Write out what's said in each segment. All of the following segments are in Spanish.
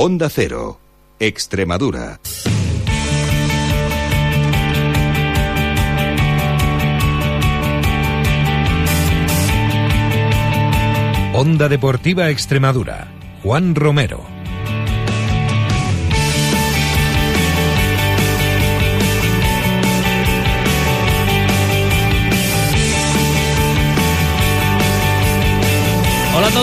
Onda Cero, Extremadura. Onda Deportiva Extremadura. Juan Romero.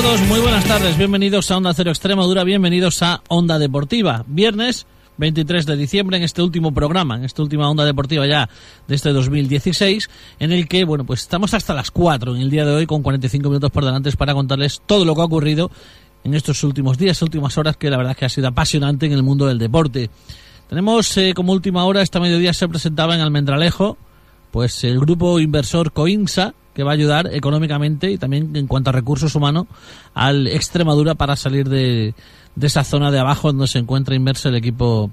Todos, muy buenas tardes, bienvenidos a Onda Cero Extremadura, bienvenidos a Onda Deportiva. Viernes 23 de diciembre en este último programa, en esta última Onda Deportiva ya de este 2016, en el que, bueno, pues estamos hasta las 4 en el día de hoy con 45 minutos por delante para contarles todo lo que ha ocurrido en estos últimos días, últimas horas, que la verdad que ha sido apasionante en el mundo del deporte. Tenemos eh, como última hora, esta mediodía se presentaba en Almendralejo, pues el grupo inversor Coinsa, que va a ayudar económicamente y también en cuanto a recursos humanos al Extremadura para salir de, esa zona de abajo donde se encuentra inmerso el equipo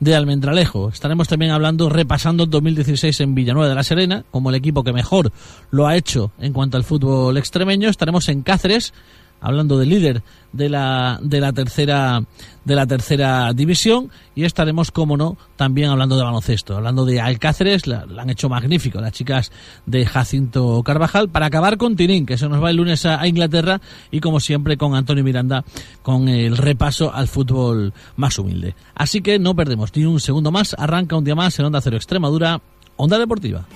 de Almendralejo. Estaremos también hablando, repasando el 2016 en Villanueva de la Serena, como el equipo que mejor lo ha hecho en cuanto al fútbol extremeño. Estaremos en Cáceres, hablando del líder de la, de la tercera de la tercera división. Y estaremos como no también hablando de baloncesto hablando de Alcáceres la, han hecho magnífico las chicas de Jacinto Carvajal. Para acabar con Tinín que se nos va el lunes a, Inglaterra y como siempre con Antonio Miranda con el repaso al fútbol más humilde. Así que no perdemos ni un segundo más. Arranca un día más en Onda Cero Extremadura Onda Deportiva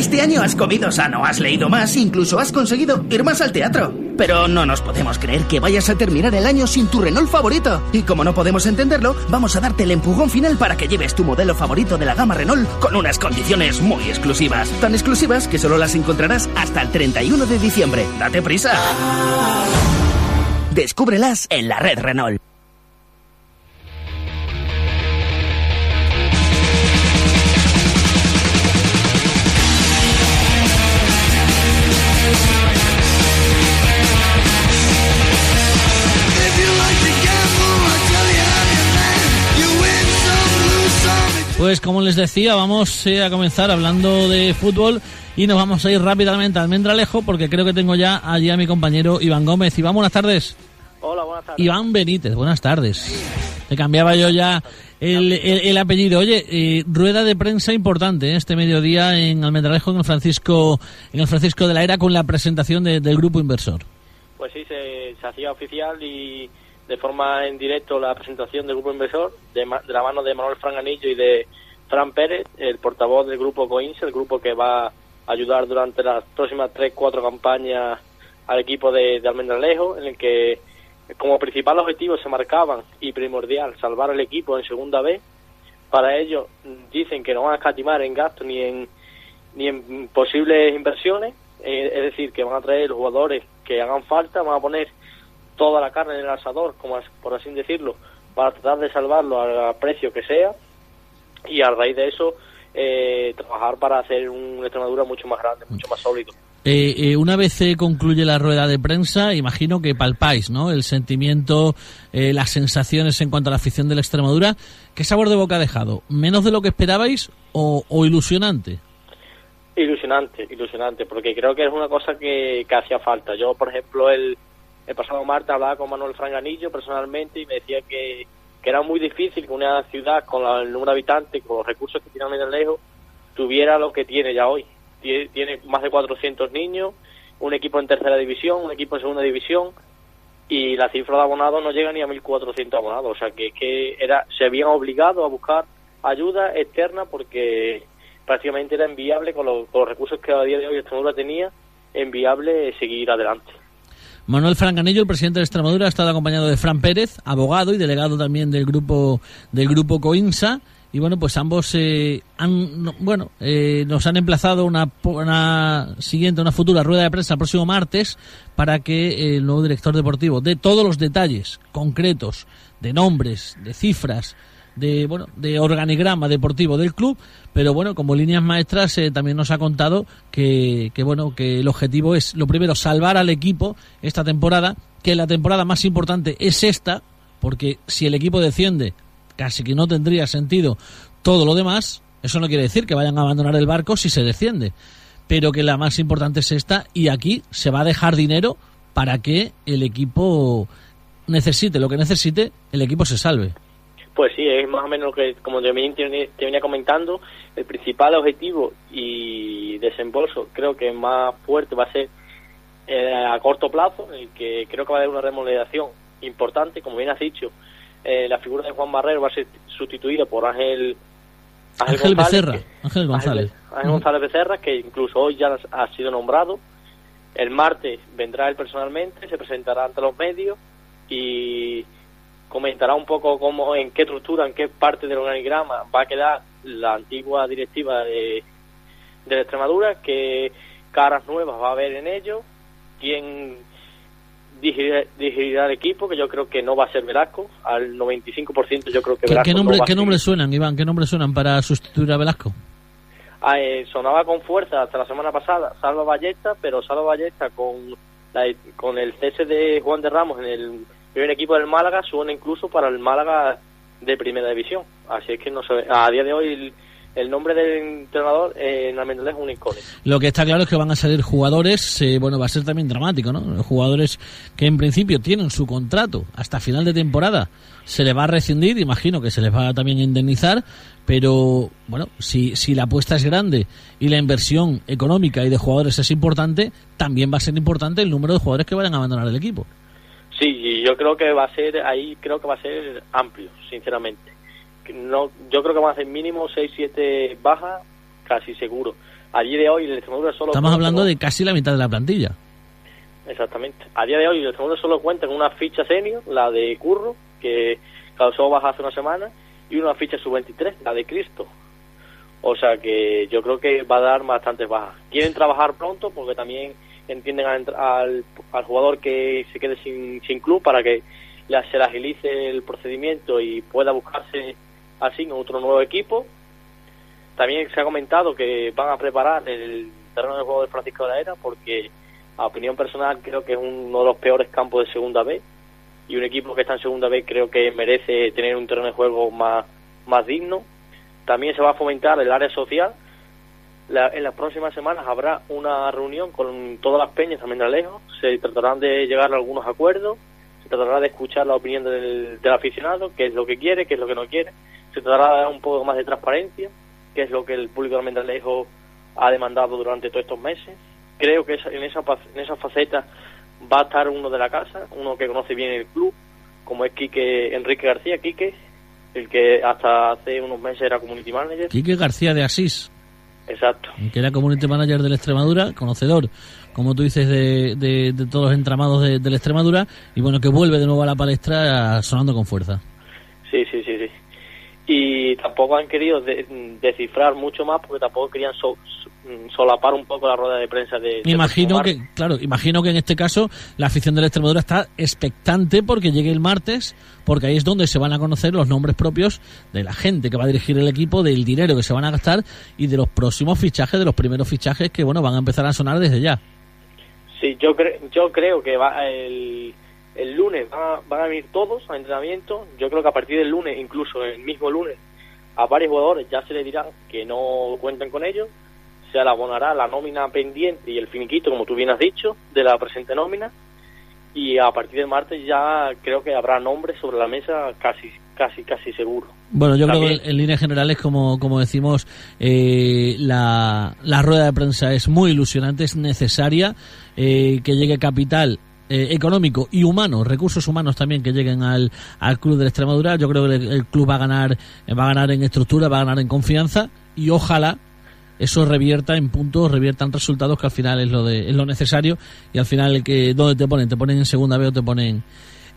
Este año has comido sano, has leído más, incluso has conseguido ir más al teatro. Pero no nos podemos creer que vayas a terminar el año sin tu Renault favorito. Y como no podemos entenderlo, vamos a darte el empujón final para que lleves tu modelo favorito de la gama Renault con unas condiciones muy exclusivas. Tan exclusivas que solo las encontrarás hasta el 31 de diciembre. ¡Date prisa! Descúbrelas en la red Renault. Pues como les decía, vamos eh, a comenzar hablando de fútbol y nos vamos a ir rápidamente al Mendralejo porque creo que tengo ya allí a mi compañero Iván Gómez. Iván, buenas tardes. Hola, buenas tardes. Iván Benítez, buenas tardes. Te cambiaba yo ya el, apellido. Oye, eh, rueda de prensa importante ¿eh? este mediodía en Almendralejo, en el Francisco, en el Francisco de la Era, con la presentación del grupo inversor. Pues sí, se, se hacía oficial y de forma en directo la presentación del grupo inversor de, la mano de Manuel Franganillo y de Fran Pérez, el portavoz del grupo Coins, el grupo que va a ayudar durante las próximas tres, cuatro campañas al equipo de, de Almendralejo, en el que como principal objetivo se marcaban y primordial salvar al equipo en segunda vez. Para ello dicen que no van a escatimar en gastos ni en, ni en posibles inversiones, eh, es decir, que van a traer los jugadores que hagan falta, van a poner toda la carne en el asador, como por así decirlo, para tratar de salvarlo al precio que sea y a raíz de eso eh, trabajar para hacer un Extremadura mucho más grande, mucho más sólido. Eh, eh, una vez concluye la rueda de prensa, imagino que palpáis, ¿no? El sentimiento, las sensaciones en cuanto a la afición de la Extremadura. ¿Qué sabor de boca ha dejado? ¿Menos de lo que esperabais o, ilusionante? Ilusionante, ilusionante, porque creo que es una cosa que, que hacía falta. Yo, por ejemplo, el, el pasado martes hablaba con Manuel Franganillo personalmente y me decía que, era muy difícil que una ciudad con el número de habitantes, con los recursos que tiene lejos, tuviera lo que tiene ya hoy. Tiene, más de 400 niños, un equipo en tercera división, un equipo en segunda división y la cifra de abonados no llega ni a 1.400 abonados. O sea que, que era, se habían obligado a buscar ayuda externa porque prácticamente era inviable con los, con los recursos que a día de hoy Extremadura tenía, enviable seguir adelante. Manuel Francanillo, el presidente de Extremadura, ha estado acompañado de Fran Pérez, abogado y delegado también del grupo del grupo Coinsa. Y bueno, pues ambos eh, han, bueno, eh, nos han emplazado una, una siguiente, una futura rueda de prensa el próximo martes para que el nuevo director deportivo dé todos los detalles concretos de nombres, de cifras, de bueno de organigrama deportivo del club pero bueno como líneas maestras eh, también nos ha contado que, que, bueno que el objetivo es lo primero salvar al equipo esta temporada que la temporada más importante es esta porque si el equipo desciende casi que no tendría sentido todo lo demás eso no quiere decir que vayan a abandonar el barco si se desciende pero que la más importante es esta y aquí se va a dejar dinero para que el equipo necesite lo que necesite, el equipo se salve. Pues sí, es más o menos lo que, como te venía comentando, el principal objetivo y desembolso creo que más fuerte va a ser eh, a corto plazo, el que creo que va a haber una remodelación importante, como bien has dicho, eh, la figura de Juan Barrero va a ser sustituida por Ángel Ángel, Becerra, Ángel González. Ángel, González Becerra, que incluso hoy ya ha sido nombrado. El martes vendrá él personalmente, se presentará ante los medios y comentará un poco cómo, en qué estructura, en qué parte del organigrama va a quedar la antigua directiva de, de Extremadura, qué caras nuevas va a haber en ello, quién dirigirá, el equipo, que yo creo que no va a ser Velasco, al 95% yo creo que Velasco ¿Qué, nombre, ¿qué nombres suenan, Iván? ¿Qué nombres suenan para sustituir a Velasco? Ah, eh, sonaba con fuerza hasta la semana pasada Salva Ballesta, pero Salva Ballesta con, con el cese de Juan de Ramos en el primer equipo del Málaga suena incluso para el Málaga de primera división. Así es que no se a día de hoy el, nombre del entrenador eh, en es un incógnito. Lo que está claro es que van a salir jugadores, eh, bueno, va a ser también dramático, ¿no? Jugadores que en principio tienen su contrato hasta final de temporada, se les va a rescindir, imagino que se les va a también indemnizar, pero bueno, si, si la apuesta es grande y la inversión económica y de jugadores es importante, también va a ser importante el número de jugadores que vayan a abandonar el equipo. Sí, y yo creo que va a ser, ahí creo que va a ser amplio, sinceramente. No, yo creo que van a ser mínimo 6, 7 bajas, casi seguro. A día de hoy el Extremadura solo... Estamos hablando de casi la mitad de la plantilla. Exactamente. A día de hoy el Extremadura solo cuenta con una ficha senior, la de Curro, que causó baja hace una semana, y una ficha sub-23, la de Cristo. O sea que yo creo que va a dar bastantes bajas. Quieren trabajar pronto porque también entienden al, jugador que se quede sin, sin club para que se le agilice el procedimiento y pueda buscarse así en otro nuevo equipo. También se ha comentado que van a preparar el terreno de juego de Francisco de la Era porque, a opinión personal, creo que es uno de los peores campos de segunda B y un equipo que está en segunda B creo que merece tener un terreno de juego más, más digno. También se va a fomentar el área social en las próximas semanas habrá una reunión con todas las peñas también lejos se tratarán de llegar a algunos acuerdos, se tratará de escuchar la opinión del, aficionado, qué es lo que quiere, qué es lo que no quiere, se tratará de dar un poco más de transparencia, qué es lo que el público de Almendralejo ha demandado durante todos estos meses. Creo que en esa, en esa faceta va a estar uno de la casa, uno que conoce bien el club, como es Quique Enrique García, Quique, el que hasta hace unos meses era community manager. Quique García de Asís. Exacto. Que era community manager de la Extremadura, conocedor, como tú dices, de, de, todos los entramados de, de, la Extremadura, y bueno, que vuelve de nuevo a la palestra sonando con fuerza. Sí, sí, sí, sí. Y tampoco han querido descifrar mucho más porque tampoco querían Mm, solapar un poco la rueda de prensa de... imagino que, claro, imagino que en este caso la afición de la Extremadura está expectante porque llegue el martes, porque ahí es donde se van a conocer los nombres propios de la gente que va a dirigir el equipo, del dinero que se van a gastar y de los próximos fichajes, de los primeros fichajes que, bueno, van a empezar a sonar desde ya. Sí, yo, yo creo que va el, el lunes van a, venir todos a entrenamiento. Yo creo que a partir del lunes, incluso el mismo lunes, a varios jugadores ya se les dirá que no cuentan con ellos se abonará la nómina pendiente y el finiquito, como tú bien has dicho, de la presente nómina. Y a partir del martes ya creo que habrá nombres sobre la mesa casi casi casi seguro. Bueno, yo creo que en líneas generales, como, como decimos, eh, la, la rueda de prensa es muy ilusionante, es necesaria eh, que llegue capital eh, económico y humano, recursos humanos también que lleguen al, al club de Extremadura. Yo creo que el, club va a ganar, va a ganar en estructura, va a ganar en confianza y ojalá eso revierta en puntos, reviertan resultados que al final es lo de es lo necesario y al final el que donde te ponen, te ponen en segunda B o te ponen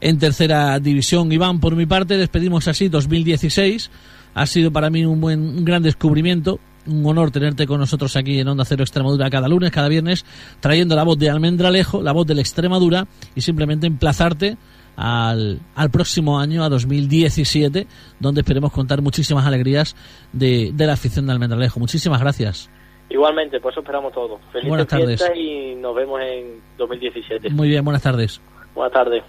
en tercera división. Iván, por mi parte, despedimos así 2016. Ha sido para mí un buen un gran descubrimiento, un honor tenerte con nosotros aquí en Onda Cero Extremadura cada lunes, cada viernes, trayendo la voz de Almendralejo, la voz de la Extremadura y simplemente emplazarte al, al próximo año, a 2017, donde esperemos contar muchísimas alegrías de, de la afición de Almendralejo. Muchísimas gracias. Igualmente, pues eso esperamos todo. Feliz buenas tardes. y nos vemos en 2017. Muy bien, buenas tardes. Buenas tardes.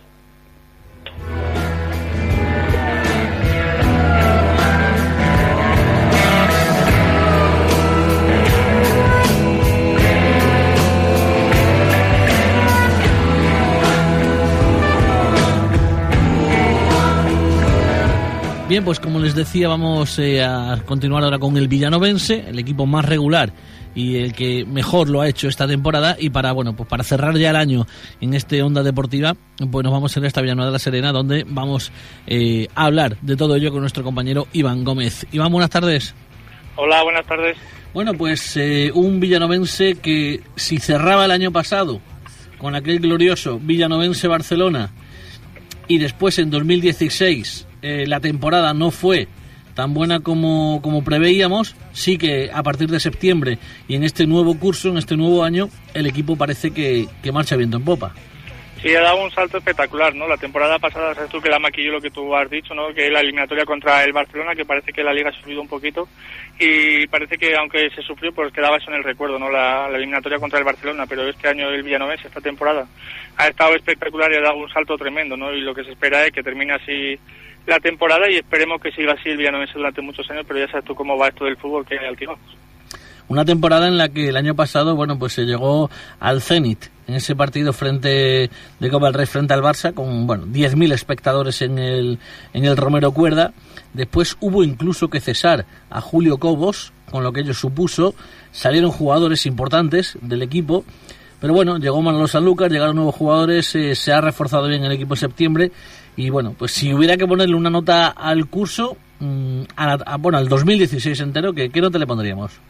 Bien, pues como les decía, vamos eh, a continuar ahora con el Villanovense, el equipo más regular y el que mejor lo ha hecho esta temporada. Y para bueno pues para cerrar ya el año en este onda deportiva pues nos vamos en esta Villanueva de la Serena donde vamos eh, a hablar de todo ello con nuestro compañero Iván Gómez. Iván buenas tardes. Hola buenas tardes. Bueno pues eh, un villanovense que si cerraba el año pasado con aquel glorioso Villanovense Barcelona y después en 2016 eh, la temporada no fue tan buena como, como preveíamos, sí que a partir de septiembre y en este nuevo curso, en este nuevo año, el equipo parece que, que marcha viento en popa. Sí, ha dado un salto espectacular, ¿no? La temporada pasada, sabes tú que la maquilló lo que tú has dicho, ¿no? Que la eliminatoria contra el Barcelona, que parece que la liga ha subido un poquito y parece que aunque se sufrió, pues quedaba eso en el recuerdo, ¿no? La, eliminatoria contra el Barcelona, pero este año el Villanovense, esta temporada, ha estado espectacular y ha dado un salto tremendo, ¿no? Y lo que se espera es que termine así la temporada y esperemos que siga así el Villanovense durante muchos años, pero ya sabes tú cómo va esto del fútbol, que al que Una temporada en la que el año pasado, bueno, pues se llegó al Zenit en ese partido frente de Copa del Rey frente al Barça con, bueno, 10.000 espectadores en el, en el Romero Cuerda. Después hubo incluso que cesar a Julio Cobos, con lo que ello supuso. Salieron jugadores importantes del equipo. Pero bueno, llegó Manolo Sanlúcar, llegaron nuevos jugadores, eh, se ha reforzado bien el equipo en septiembre y bueno, pues si hubiera que ponerle una nota al curso, mm, a, bueno, al 2016 entero, ¿qué, ¿qué nota le pondríamos?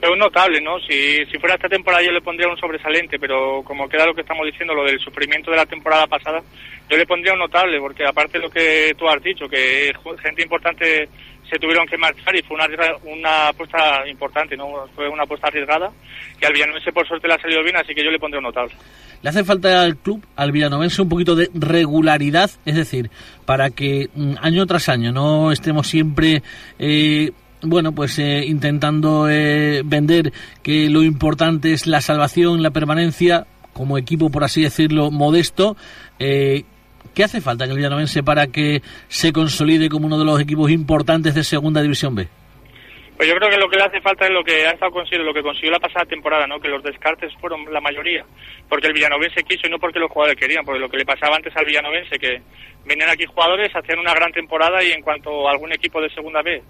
Es un notable, ¿no? Si, si fuera esta temporada yo le pondría un sobresaliente, pero como queda lo que estamos diciendo, lo del sufrimiento de la temporada pasada, yo le pondría un notable, porque aparte de lo que tú has dicho, que gente importante se tuvieron que marchar y fue una, una apuesta importante, ¿no? Fue una apuesta arriesgada y al Villanovense por suerte le ha salido bien, así que yo le pondré un notable. Le hace falta al club, al Villanovense, un poquito de regularidad, es decir, para que mm, año tras año no estemos siempre... Eh, bueno, pues eh, intentando eh, vender que lo importante es la salvación, la permanencia, como equipo, por así decirlo, modesto. Eh, ¿Qué hace falta en el Villanovense para que se consolide como uno de los equipos importantes de Segunda División B? Pues yo creo que lo que le hace falta es lo que ha estado consiguiendo, lo que consiguió la pasada temporada, ¿no? Que los descartes fueron la mayoría, porque el Villanovense quiso y no porque los jugadores querían, porque lo que le pasaba antes al Villanovense, que venían aquí jugadores, hacían una gran temporada y en cuanto a algún equipo de segunda B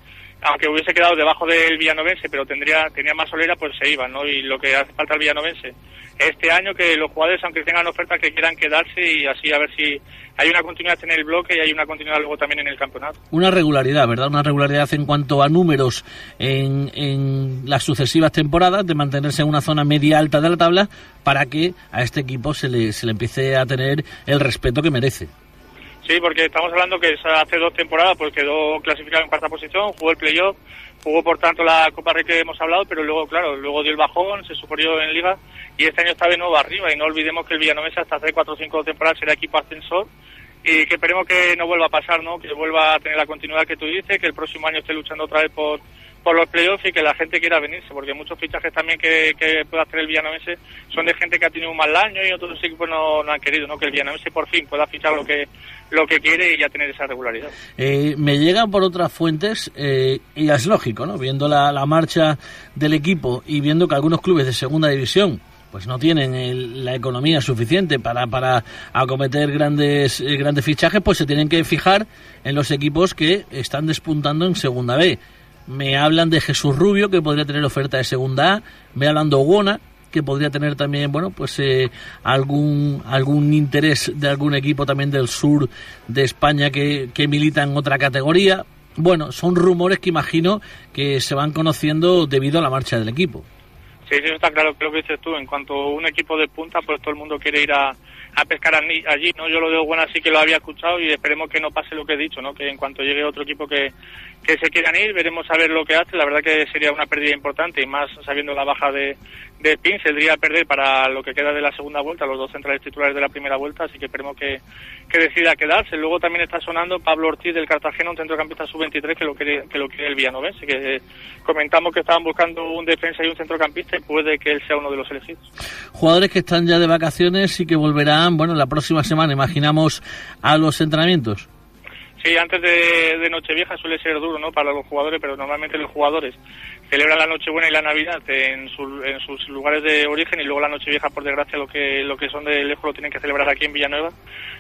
aunque hubiese quedado debajo del Villanovense, pero tendría tenía más solera, pues se iban, ¿no? Y lo que hace falta al Villanovense este año que los jugadores, aunque tengan ofertas, que quieran quedarse y así a ver si hay una continuidad en el bloque y hay una continuidad luego también en el campeonato. Una regularidad, ¿verdad? Una regularidad en cuanto a números en, en las sucesivas temporadas, de mantenerse en una zona media alta de la tabla, para que a este equipo se le, se le empiece a tener el respeto que merece. Sí, porque estamos hablando que hace dos temporadas pues quedó clasificado en cuarta posición, jugó el playoff, jugó por tanto la Copa Rey que hemos hablado, pero luego, claro, luego dio el bajón, se sufrió en Liga y este año está de nuevo arriba. Y no olvidemos que el Villanovesa hasta hace cuatro o cinco temporadas será equipo ascensor y que esperemos que no vuelva a pasar, ¿no? Que vuelva a tener la continuidad que tú dices, que el próximo año esté luchando otra vez por por los playoffs y que la gente quiera venirse, porque muchos fichajes también que, que pueda hacer el Villanovense son de gente que ha tenido un mal año y otros equipos no, no han querido, ¿no? Que el Villanovense por fin pueda fichar lo que lo que quiere y ya tener esa regularidad. Eh, me llegan por otras fuentes, eh, y es lógico, ¿no? Viendo la, la marcha del equipo y viendo que algunos clubes de segunda división pues no tienen la economía suficiente para, para acometer grandes, eh, grandes fichajes, pues se tienen que fijar en los equipos que están despuntando en Segunda B me hablan de Jesús Rubio, que podría tener oferta de segunda A, me hablan de Ogona, que podría tener también, bueno, pues eh, algún, algún interés de algún equipo también del sur de España que, que milita en otra categoría. Bueno, son rumores que imagino que se van conociendo debido a la marcha del equipo. Sí, eso está claro, creo que dices tú. En cuanto un equipo de punta, pues todo el mundo quiere ir a, a pescar allí, ¿no? Yo lo veo bueno así que lo había escuchado y esperemos que no pase lo que he dicho, ¿no? Que en cuanto llegue otro equipo que, que se quieran ir, veremos a ver lo que hace. La verdad que sería una pérdida importante y más sabiendo la baja de, de Pin, saldría perder para lo que queda de la segunda vuelta, los dos centrales titulares de la primera vuelta, así que esperemos que, que decida quedarse. Luego también está sonando Pablo Ortiz del Cartagena, un centrocampista sub-23 que lo quiere, que lo quiere el Villanovense, que comentamos que estaban buscando un defensa y un centrocampista y puede que él sea uno de los elegidos. Jugadores que están ya de vacaciones y que volverán, bueno, la próxima semana, imaginamos, a los entrenamientos. Sí, antes de, de, Nochevieja suele ser duro, ¿no? Para los jugadores, pero normalmente los jugadores celebran la Nochebuena y la Navidad en, en sus lugares de origen y luego la Nochevieja, por desgracia, lo que, lo que son de lejos lo tienen que celebrar aquí en Villanueva.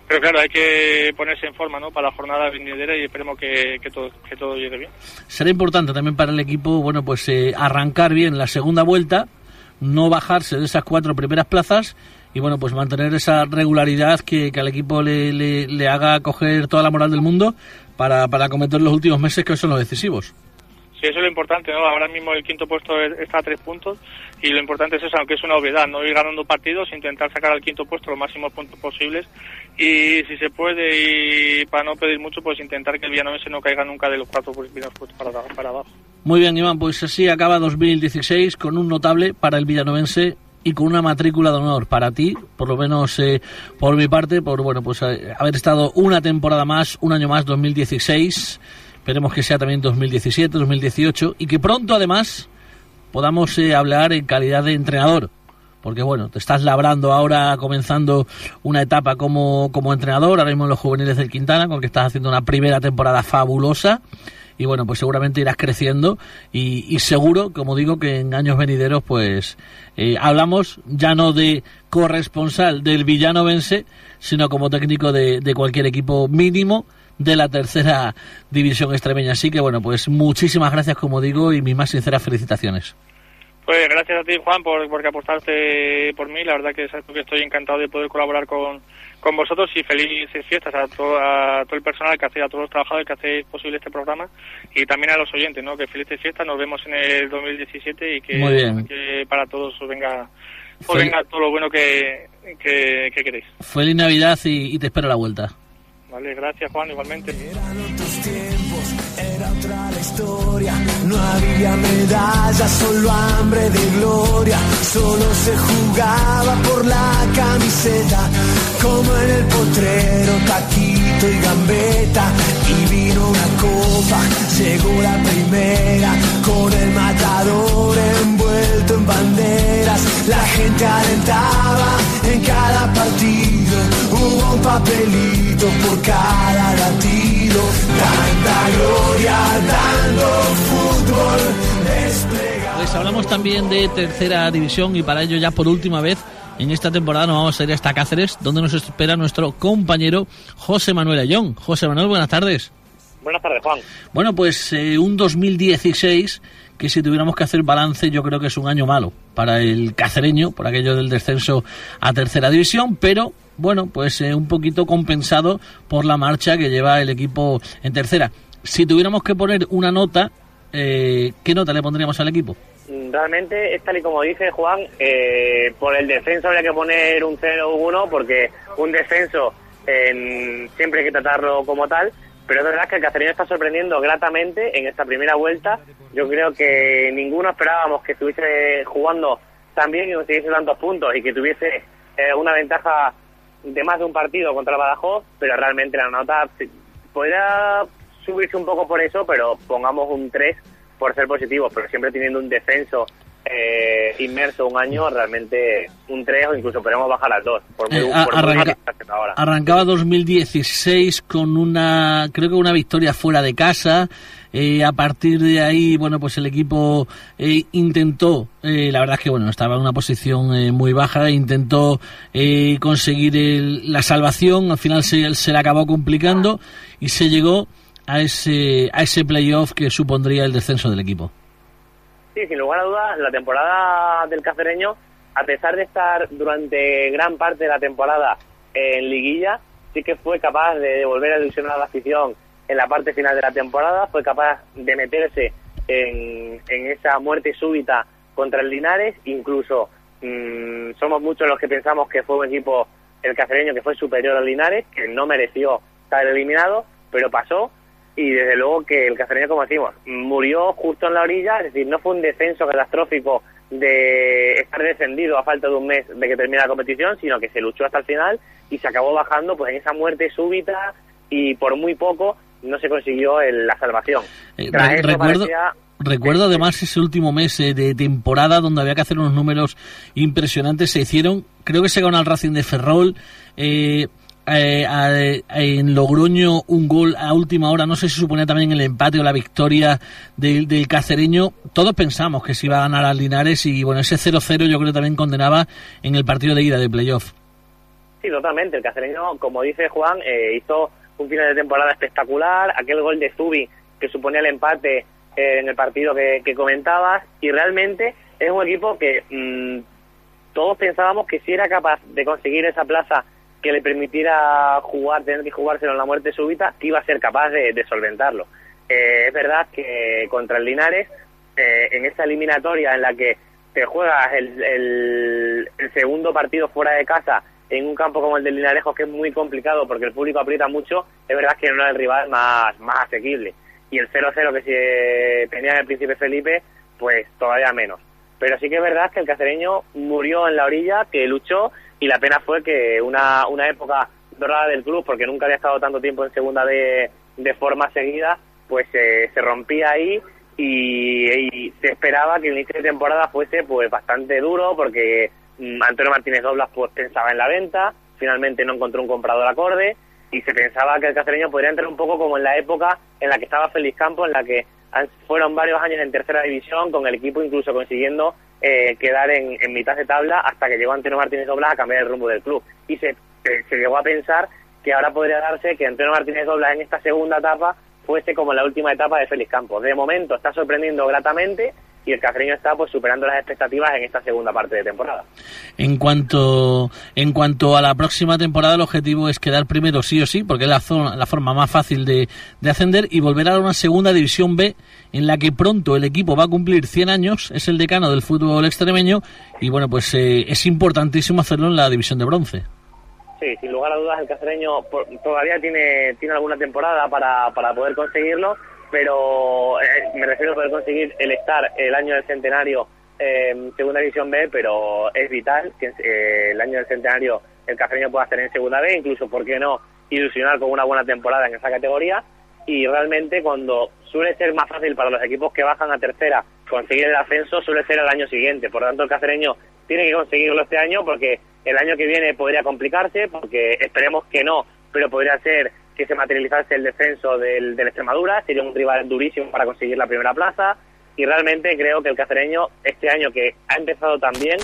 Pero claro, hay que ponerse en forma ¿no? para la jornada venidera y esperemos que, que, todo, que todo llegue bien. Será importante también para el equipo bueno pues eh, arrancar bien la segunda vuelta, no bajarse de esas cuatro primeras plazas y bueno, pues mantener esa regularidad que, que al equipo le, le, le, haga coger toda la moral del mundo para, para cometer los últimos meses que son los decisivos. Sí, eso es lo importante, ¿no? Ahora mismo el quinto puesto está a tres puntos y lo importante es eso, aunque es una obviedad, no ir ganando partidos, intentar sacar al quinto puesto los máximos puntos posibles y si se puede y para no pedir mucho, pues intentar que el Villanovense no caiga nunca de los cuatro primeros puestos para, para abajo. Muy bien, Iván, pues así acaba 2016 con un notable para el Villanovense y con una matrícula de honor para ti, por lo menos eh, por mi parte, por bueno, pues eh, haber estado una temporada más, un año más, 2016 Esperemos que sea también 2017, 2018 y que pronto además podamos eh, hablar en calidad de entrenador. Porque bueno, te estás labrando ahora, comenzando una etapa como, como entrenador, ahora mismo en los juveniles del Quintana, con que estás haciendo una primera temporada fabulosa y bueno, pues seguramente irás creciendo y, seguro, como digo, que en años venideros pues eh, hablamos ya no de corresponsal del villano vence, sino como técnico de cualquier equipo mínimo de la tercera división extremeña. Así que bueno, pues muchísimas gracias, como digo, y mis más sinceras felicitaciones. Pues gracias a ti, Juan, por porque apostaste por mí. La verdad que, que estoy encantado de poder colaborar con, con vosotros y felices fiestas a todo, a todo el personal que hace, a todos los trabajadores que hacéis posible este programa y también a los oyentes, ¿no? Que felices fiestas, nos vemos en el 2017 y que, que para todos os venga, os venga todo lo bueno que, que, que queréis. Feliz Navidad y, y te espero a la vuelta. Vale, gracias Juan, igualmente. Eran otros tiempos, era otra la historia. No había medallas, solo hambre de gloria. Solo se jugaba por la camiseta, como en el potrero, taquito y gambeta. Y vino una copa, llegó la primera, con el matador envuelto en banderas. La gente alentaba en cada partido, hubo un papelito por cada latido, tanta gloria, tanto fútbol desplegado. Pues hablamos también de tercera división y para ello ya por última vez en esta temporada nos vamos a ir hasta Cáceres, donde nos espera nuestro compañero José Manuel Ayón. José Manuel, buenas tardes. Buenas tardes, Juan. Bueno, pues eh, un 2016 que si tuviéramos que hacer balance yo creo que es un año malo para el cacereño, por aquello del descenso a tercera división, pero bueno, pues eh, un poquito compensado por la marcha que lleva el equipo en tercera. Si tuviéramos que poner una nota, eh, ¿qué nota le pondríamos al equipo? Realmente es tal y como dice Juan, eh, por el descenso habría que poner un 0 o un 1 porque un descenso en, siempre hay que tratarlo como tal, pero es verdad que el Cacereño está sorprendiendo gratamente en esta primera vuelta. Yo creo que ninguno esperábamos que estuviese jugando tan bien y consiguiese tantos puntos y que tuviese eh, una ventaja de más de un partido contra Badajoz, pero realmente la nota podría subirse un poco por eso, pero pongamos un 3 por ser positivos, pero siempre teniendo un descenso eh, inmerso un año, realmente un 3 o incluso podemos bajar al 2. Por muy, Eh, por arranca- ahora. Arrancaba 2016 con una, creo que una victoria fuera de casa. Eh, a partir de ahí, bueno, pues el equipo eh, intentó, eh, la verdad es que bueno, estaba en una posición eh, muy baja, intentó conseguir el- la salvación, al final se, se le acabó complicando y se llegó a ese, a ese playoff que supondría el descenso del equipo. Sí, sin lugar a dudas, la temporada del cacereño, a pesar de estar durante gran parte de la temporada en liguilla, sí que fue capaz de devolver a a la afición en la parte final de la temporada, fue capaz de meterse en, en esa muerte súbita contra el Linares, incluso mm, somos muchos los que pensamos que fue un equipo, el cacereño, que fue superior al Linares, que no mereció estar eliminado, pero pasó. Y desde luego que el cacereño, como decimos, murió justo en la orilla, es decir, no fue un descenso catastrófico de estar descendido a falta de un mes de que termine la competición, sino que se luchó hasta el final y se acabó bajando pues en esa muerte súbita y por muy poco no se consiguió el- la salvación. Eh, Tras re- eso recuerdo, parecía- recuerdo además ese último mes eh, de temporada donde había que hacer unos números impresionantes. Se hicieron, creo que se ganó al Racing de Ferrol. eh, eh, en Logroño un gol a última hora, no sé si suponía también el empate o la victoria del, del cacereño, todos pensamos que se iba a ganar al Linares y bueno, ese 0-0 yo creo también condenaba en el partido de ida de playoff. Sí, totalmente, el cacereño, como dice Juan, eh, hizo un final de temporada espectacular, aquel gol de Zubi que suponía el empate eh, en el partido que, comentabas y realmente es un equipo que mm, todos pensábamos que si era capaz de conseguir esa plaza que le permitiera jugar, tener que jugárselo en la muerte súbita, que iba a ser capaz de, solventarlo. Eh, es verdad que contra el Linares, eh, en esa eliminatoria en la que te juegas el, segundo partido fuera de casa en un campo como el del Linarejo, que es muy complicado porque el público aprieta mucho, es verdad que no es el rival más, más asequible. Y el 0-0 que se tenía en el Príncipe Felipe, pues todavía menos. Pero sí que es verdad que el cacereño murió en la orilla, que luchó y la pena fue que una, una época dorada del club, porque nunca había estado tanto tiempo en segunda de, de forma seguida, pues eh, se rompía ahí y, se esperaba que el inicio de temporada fuese pues bastante duro porque Antonio Martínez Doblas pues pensaba en la venta, finalmente no encontró un comprador acorde y se pensaba que el cacereño podría entrar un poco como en la época en la que estaba Félix Campo, en la que fueron varios años en tercera división, con el equipo incluso consiguiendo eh, quedar en, mitad de tabla hasta que llegó Antonio Martínez Doblas a cambiar el rumbo del club. Y se, se llegó a pensar que ahora podría darse que Antonio Martínez Doblas en esta segunda etapa fuese como la última etapa de Félix Campos. De momento está sorprendiendo gratamente y el cacereño está pues superando las expectativas en esta segunda parte de temporada. En cuanto en cuanto a la próxima temporada el objetivo es quedar primero sí o sí porque es la, zona, la forma más fácil de, de, ascender y volver a una segunda división B en la que pronto el equipo va a cumplir 100 años es el decano del fútbol extremeño y bueno pues eh, es importantísimo hacerlo en la división de bronce. Sí, sin lugar a dudas el cacereño todavía tiene tiene alguna temporada para, para poder conseguirlo pero eh, me refiero a poder conseguir el estar el año del centenario en segunda división B, pero es vital que eh, el año del centenario el Cafeño pueda estar en segunda B, incluso, ¿por qué no?, ilusionar con una buena temporada en esa categoría. Y realmente cuando suele ser más fácil para los equipos que bajan a tercera conseguir el ascenso, suele ser el año siguiente. Por lo tanto, el cacereño tiene que conseguirlo este año porque el año que viene podría complicarse, porque esperemos que no, pero podría ser que se materializase el descenso del, del Extremadura, sería un rival durísimo para conseguir la primera plaza y realmente creo que el cacereño este año que ha empezado tan bien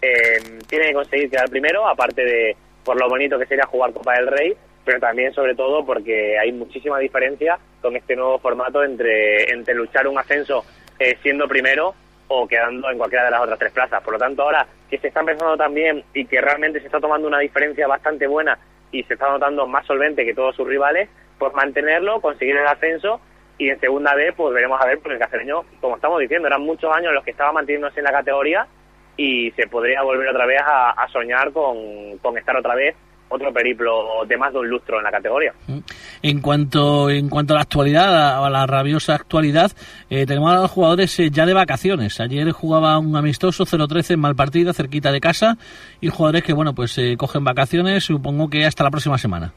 eh, tiene que conseguir quedar primero, aparte de por lo bonito que sería jugar Copa del Rey, pero también sobre todo porque hay muchísima diferencia con este nuevo formato entre, entre luchar un ascenso eh, siendo primero o quedando en cualquiera de las otras tres plazas. Por lo tanto, ahora que se está empezando también y que realmente se está tomando una diferencia bastante buena y se está notando más solvente que todos sus rivales, pues mantenerlo, conseguir el ascenso y en segunda vez pues veremos a ver, porque el cacereño, como estamos diciendo, eran muchos años los que estaba manteniéndose en la categoría y se podría volver otra vez a, soñar con, con estar otra vez otro periplo de más de un lustro en la categoría. En cuanto en cuanto a la actualidad, a la rabiosa actualidad, eh, tenemos a los jugadores eh, ya de vacaciones. Ayer jugaba un amistoso 0-13 en Malpartida, cerquita de casa, y jugadores que, bueno, pues eh, cogen vacaciones, supongo que hasta la próxima semana.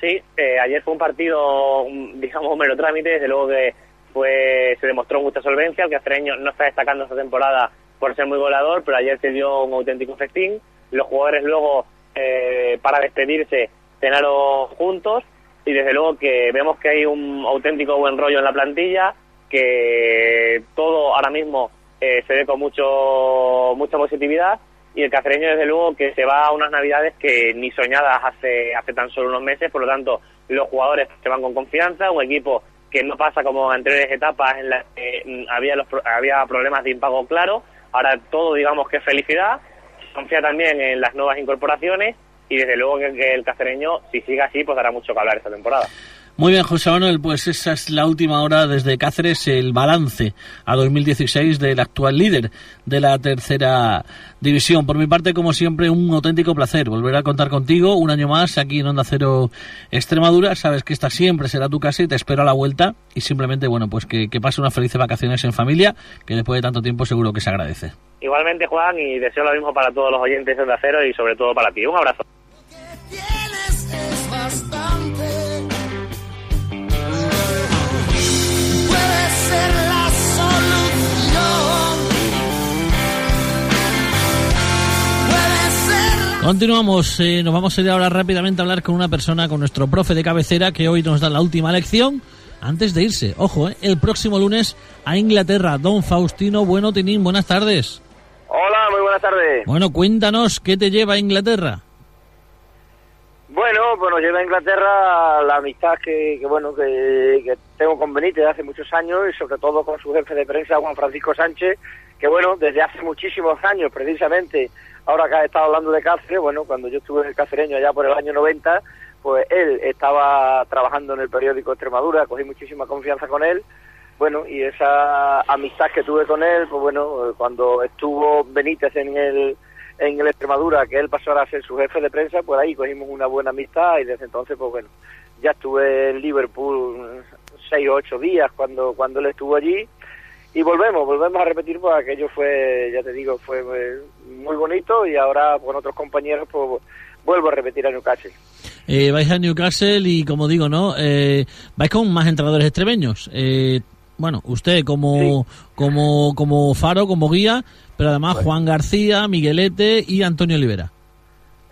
Sí, ayer fue un partido, digamos, mero trámite, desde luego que fue, se demostró mucha solvencia, el cacereño no está destacando esta temporada por ser muy goleador, pero ayer se dio un auténtico festín. Los jugadores luego eh, para despedirse cenaron juntos y desde luego que vemos que hay un auténtico buen rollo en la plantilla, que todo ahora mismo eh, se ve con mucho mucha positividad y el cacereño desde luego que se va a unas navidades que ni soñadas hace hace tan solo unos meses, por lo tanto los jugadores se van con confianza, un equipo que no pasa como en anteriores etapas en las que mm, había los, había problemas de impago claro, ahora todo digamos que es felicidad confía también en las nuevas incorporaciones y desde luego que, el cacereño, si sigue así, pues dará mucho que hablar esta temporada. Muy bien, José Manuel, pues esa es la última hora desde Cáceres, el balance a 2016 del actual líder de la tercera división. Por mi parte, como siempre, un auténtico placer volver a contar contigo un año más aquí en Onda Cero Extremadura. Sabes que esta siempre será tu casa y te espero a la vuelta. Y simplemente, bueno, pues que, que pase unas felices vacaciones en familia, que después de tanto tiempo seguro que se agradece. Igualmente, Juan, y deseo lo mismo para todos los oyentes de Onda Cero y sobre todo para ti. Un abrazo. Continuamos, eh, nos vamos a ir ahora rápidamente a hablar con una persona, con nuestro profe de cabecera, que hoy nos da la última lección. Antes de irse, ojo, eh, el próximo lunes a Inglaterra, don Faustino Bueno Tinín, buenas tardes. Hola, muy buenas tardes. Bueno, cuéntanos, ¿qué te lleva a Inglaterra? Bueno, pues nos lleva a Inglaterra la amistad que, que bueno, que, que tengo con Benítez hace muchos años y sobre todo con su jefe de prensa, Juan Francisco Sánchez, que bueno, desde hace muchísimos años precisamente ahora que has estado hablando de Cáceres, bueno, cuando yo estuve en el Cacereño allá por el año 90, pues él estaba trabajando en el periódico Extremadura, cogí muchísima confianza con él, bueno, y esa amistad que tuve con él, pues bueno, cuando estuvo Benítez en el en el Extremadura, que él pasó a ser su jefe de prensa, pues ahí cogimos una buena amistad y desde entonces, pues bueno, ya estuve en Liverpool seis o ocho días cuando, cuando él estuvo allí y volvemos, volvemos a repetir, pues aquello fue, ya te digo, fue muy bonito y ahora con otros compañeros, pues vuelvo a repetir a Newcastle. Eh, vais a Newcastle y como digo, ¿no? Eh, vais con más entrenadores extremeños. Eh, bueno, usted como, como, como faro, como guía, pero además Juan García, Miguelete y Antonio Olivera.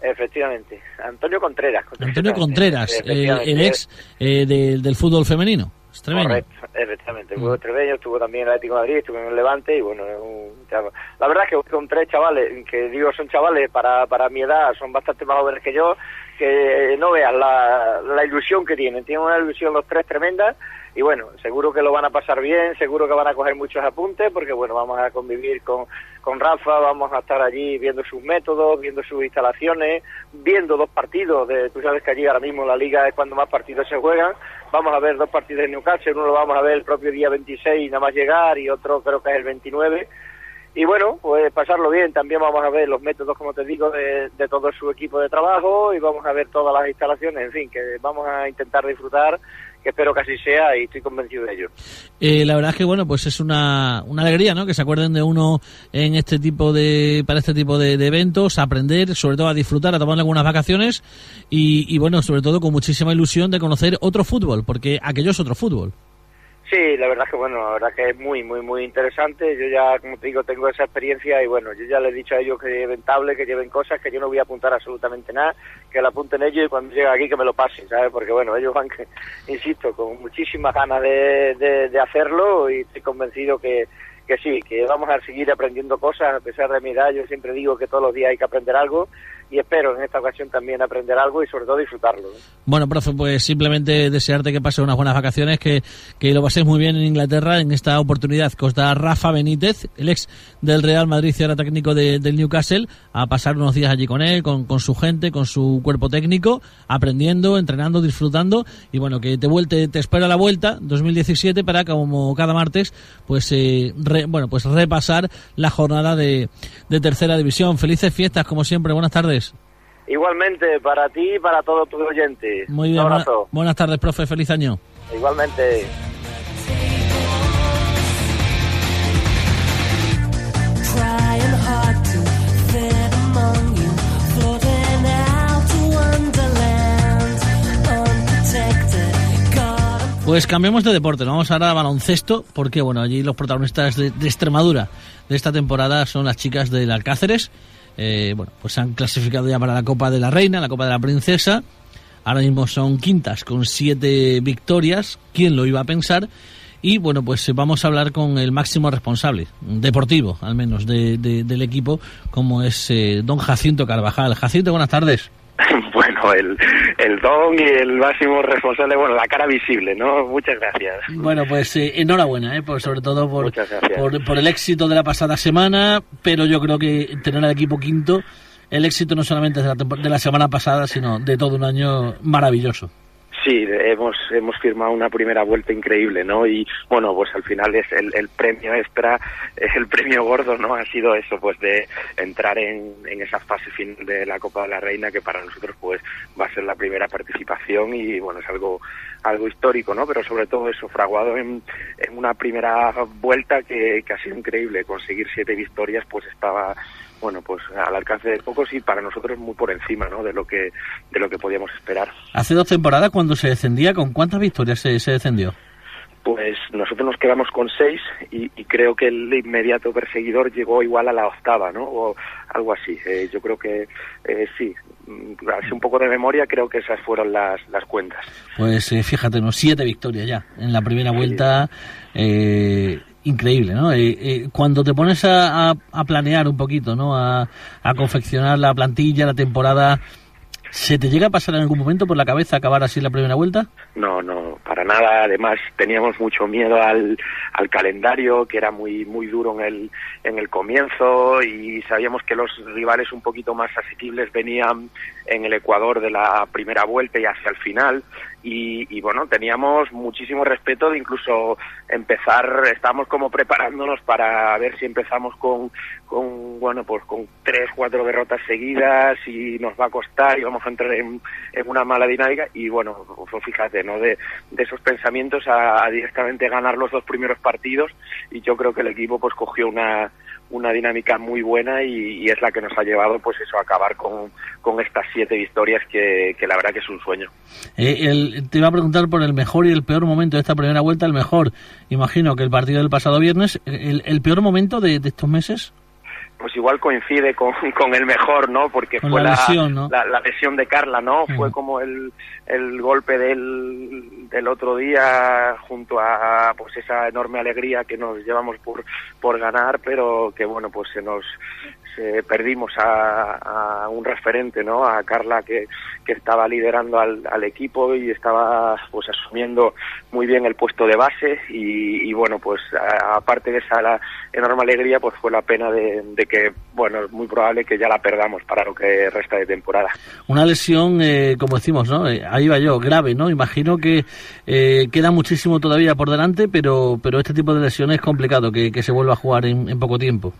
Efectivamente, Antonio Contreras. Antonio Contreras, el ex del, del fútbol femenino. Extremeño. Correcto, efectivamente. Estuvo extremeño, estuvo también en el Atlético de Madrid, estuvo en el Levante y bueno, la verdad es que con tres chavales, que digo son chavales para, para mi edad, son bastante más jóvenes que yo, que no veas la, la ilusión que tienen. Tienen una ilusión los tres tremenda y bueno, seguro que lo van a pasar bien, seguro que van a coger muchos apuntes porque bueno, vamos a convivir con, con Rafa, vamos a estar allí viendo sus métodos, viendo sus instalaciones, viendo dos partidos, de, tú sabes que allí ahora mismo la liga es cuando más partidos se juegan, vamos a ver dos partidos en Newcastle, uno lo vamos a ver el propio día 26 nada más llegar y otro creo que es el 29 y bueno, pues pasarlo bien. También vamos a ver los métodos, como te digo, de, de, todo su equipo de trabajo y vamos a ver todas las instalaciones. En fin, que vamos a intentar disfrutar que espero que así sea y estoy convencido de ello. Eh, la verdad es que bueno, pues es una, una alegría, ¿no? Que se acuerden de uno en este tipo de, para este tipo de, de eventos, a aprender, sobre todo a disfrutar, a tomar algunas vacaciones y, y bueno, sobre todo con muchísima ilusión de conocer otro fútbol, porque aquello es otro fútbol. Sí, la verdad es que bueno, la verdad que es muy, muy, muy interesante. Yo ya, como te digo, tengo esa experiencia y bueno, yo ya les he dicho a ellos que lleven tablet, que lleven cosas, que yo no voy a apuntar absolutamente nada, que lo apunten ellos y cuando lleguen aquí que me lo pasen, ¿sabes? Porque bueno, ellos van, que, insisto, con muchísimas ganas de, de, de hacerlo y estoy convencido que, que sí, que vamos a seguir aprendiendo cosas a pesar de mi edad. Yo siempre digo que todos los días hay que aprender algo y espero en esta ocasión también aprender algo y sobre todo disfrutarlo. Bueno, profe, pues simplemente desearte que pase unas buenas vacaciones, que, que lo paséis muy bien en Inglaterra en esta oportunidad que os da Rafa Benítez, el ex del Real Madrid y ahora técnico de, del Newcastle, a pasar unos días allí con él, con, con, su gente, con su cuerpo técnico, aprendiendo, entrenando, disfrutando y bueno, que te, vuelte, te espera la vuelta 2017 para como cada martes, pues eh, bueno, pues repasar la jornada de, de tercera división. Felices fiestas, como siempre, buenas tardes. Igualmente, para ti y para todos tus oyentes. Muy bien, buena, buenas tardes, profe, feliz año. Igualmente. Pues cambiamos de deporte, nos vamos ahora a baloncesto, porque bueno, allí los protagonistas de, de Extremadura de esta temporada son las chicas del Alcáceres, eh, bueno, pues se han clasificado ya para la Copa de la Reina, la Copa de la Princesa. Ahora mismo son quintas con siete victorias. ¿Quién lo iba a pensar? Y bueno, pues vamos a hablar con el máximo responsable, deportivo al menos, de, de, del equipo, como es eh, don Jacinto Carvajal. Jacinto, buenas tardes. Bueno, el, el don y el máximo responsable, bueno, la cara visible, ¿no? Muchas gracias. Bueno, pues eh, enhorabuena, ¿eh? Por, sobre todo por, por, por, el éxito de la pasada semana, pero yo creo que tener al equipo quinto, el éxito no solamente de la, de la semana pasada, sino de todo un año maravilloso. Sí, hemos hemos firmado una primera vuelta increíble, ¿no? Y bueno, pues al final es el, el premio extra, el premio gordo, ¿no? Ha sido eso, pues de entrar en, en esa fase final de la Copa de la Reina, que para nosotros pues va a ser la primera participación y bueno, es algo algo histórico, ¿no? Pero sobre todo eso, fraguado en, en una primera vuelta que, que ha sido increíble. Conseguir siete victorias, pues estaba bueno, pues al alcance de pocos y para nosotros muy por encima, ¿no? De lo que de lo que podíamos esperar. Hace dos temporadas cuando se descendía, ¿con cuántas victorias se, se descendió? Pues nosotros nos quedamos con seis y, creo que el inmediato perseguidor llegó igual a la octava, ¿no? O algo así. Eh, yo creo que eh, sí, mm, así un poco de memoria, creo que esas fueron las, las cuentas. Pues eh, fíjate, unos siete victorias ya en la primera vuelta. increíble, ¿no? cuando te pones a, a, planear un poquito, ¿no? A, a confeccionar la plantilla, la temporada ¿Se te llega a pasar en algún momento por la cabeza acabar así la primera vuelta? No, no, para nada. Además, teníamos mucho miedo al, al calendario, que era muy muy duro en el, en el comienzo, y sabíamos que los rivales un poquito más asequibles venían en el Ecuador de la primera vuelta y hacia el final. Y, bueno, teníamos muchísimo respeto de incluso empezar, estábamos como preparándonos para ver si empezamos con, con bueno, pues con tres, cuatro derrotas seguidas y nos va a costar y vamos a entrar en, una mala dinámica y bueno, pues fíjate, ¿no? De, esos pensamientos a, a directamente ganar los dos primeros partidos y yo creo que el equipo pues cogió una una dinámica muy buena y, es la que nos ha llevado pues eso a acabar con, con estas siete victorias que, la verdad que es un sueño. Eh, te iba a preguntar por el mejor y el peor momento de esta primera vuelta, el mejor, imagino que el partido del pasado viernes, el, el peor momento de estos meses pues igual coincide con, con el mejor, ¿no? Porque fue la, la, lesión, de Carla, ¿no? Fue como el, el golpe del, del otro día junto a pues esa enorme alegría que nos llevamos por, por ganar, pero que bueno, pues se nos perdimos a, a, un referente, ¿no? A Carla que, que estaba liderando al, al, equipo y estaba pues asumiendo muy bien el puesto de base y, y bueno, pues aparte de esa la enorme alegría, pues fue la pena de, que, bueno, es muy probable que ya la perdamos para lo que resta de temporada. Una lesión, eh, como decimos, ¿no? Eh, ahí va yo, grave, ¿no? Imagino que eh, queda muchísimo todavía por delante, pero, pero este tipo de lesiones es complicado que, se vuelva a jugar en poco tiempo.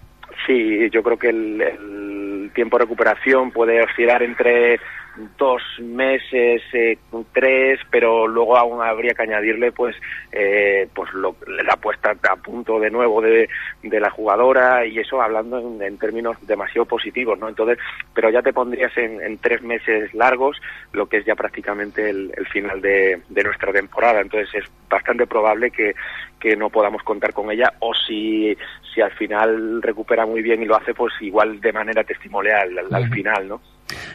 Sí, yo creo que el, tiempo de recuperación puede oscilar entre dos meses, eh, tres, pero luego aún habría que añadirle pues eh, pues la puesta a punto de nuevo de, de la jugadora y eso hablando en, términos demasiado positivos, ¿no? Entonces, pero ya te pondrías en, tres meses largos, lo que es ya prácticamente el, final de, de, nuestra temporada. Entonces es bastante probable que, que no podamos contar con ella o si, si al final recupera muy bien y lo hace, pues igual de manera testimonial al final, ¿no?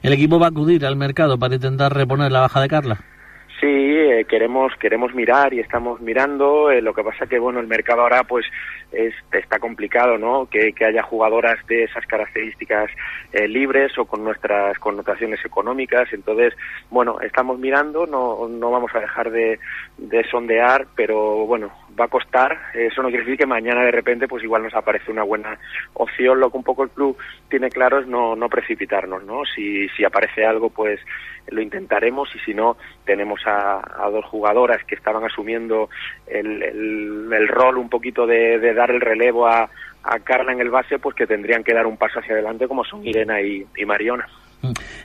¿El equipo va a acudir al mercado para intentar reponer la baja de Carla? Sí, eh, queremos queremos mirar y estamos mirando. Eh, lo que pasa que bueno, el mercado ahora pues está complicado, ¿no? Que, haya jugadoras de esas características eh, libres o con nuestras connotaciones económicas. Entonces, bueno, estamos mirando, no, no vamos a dejar de, de sondear, pero bueno, va a costar. Eso no quiere decir que mañana de repente pues igual nos aparece una buena opción. Lo que un poco el club tiene claro es no, no precipitarnos, ¿no? Si, si aparece algo pues lo intentaremos y si no tenemos a, dos jugadoras que estaban asumiendo el, el, rol un poquito de, de dar el relevo a, a Carla en el base pues que tendrían que dar un paso hacia adelante como son Irena y, Mariona.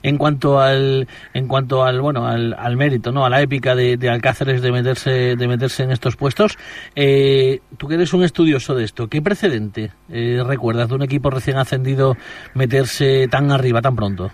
En cuanto al, en cuanto al, bueno, al, al mérito, ¿no? A la épica de, de, Alcáceres de meterse, de meterse en estos puestos, eh, tú que eres un estudioso de esto, ¿qué precedente eh, recuerdas de un equipo recién ascendido meterse tan arriba tan pronto?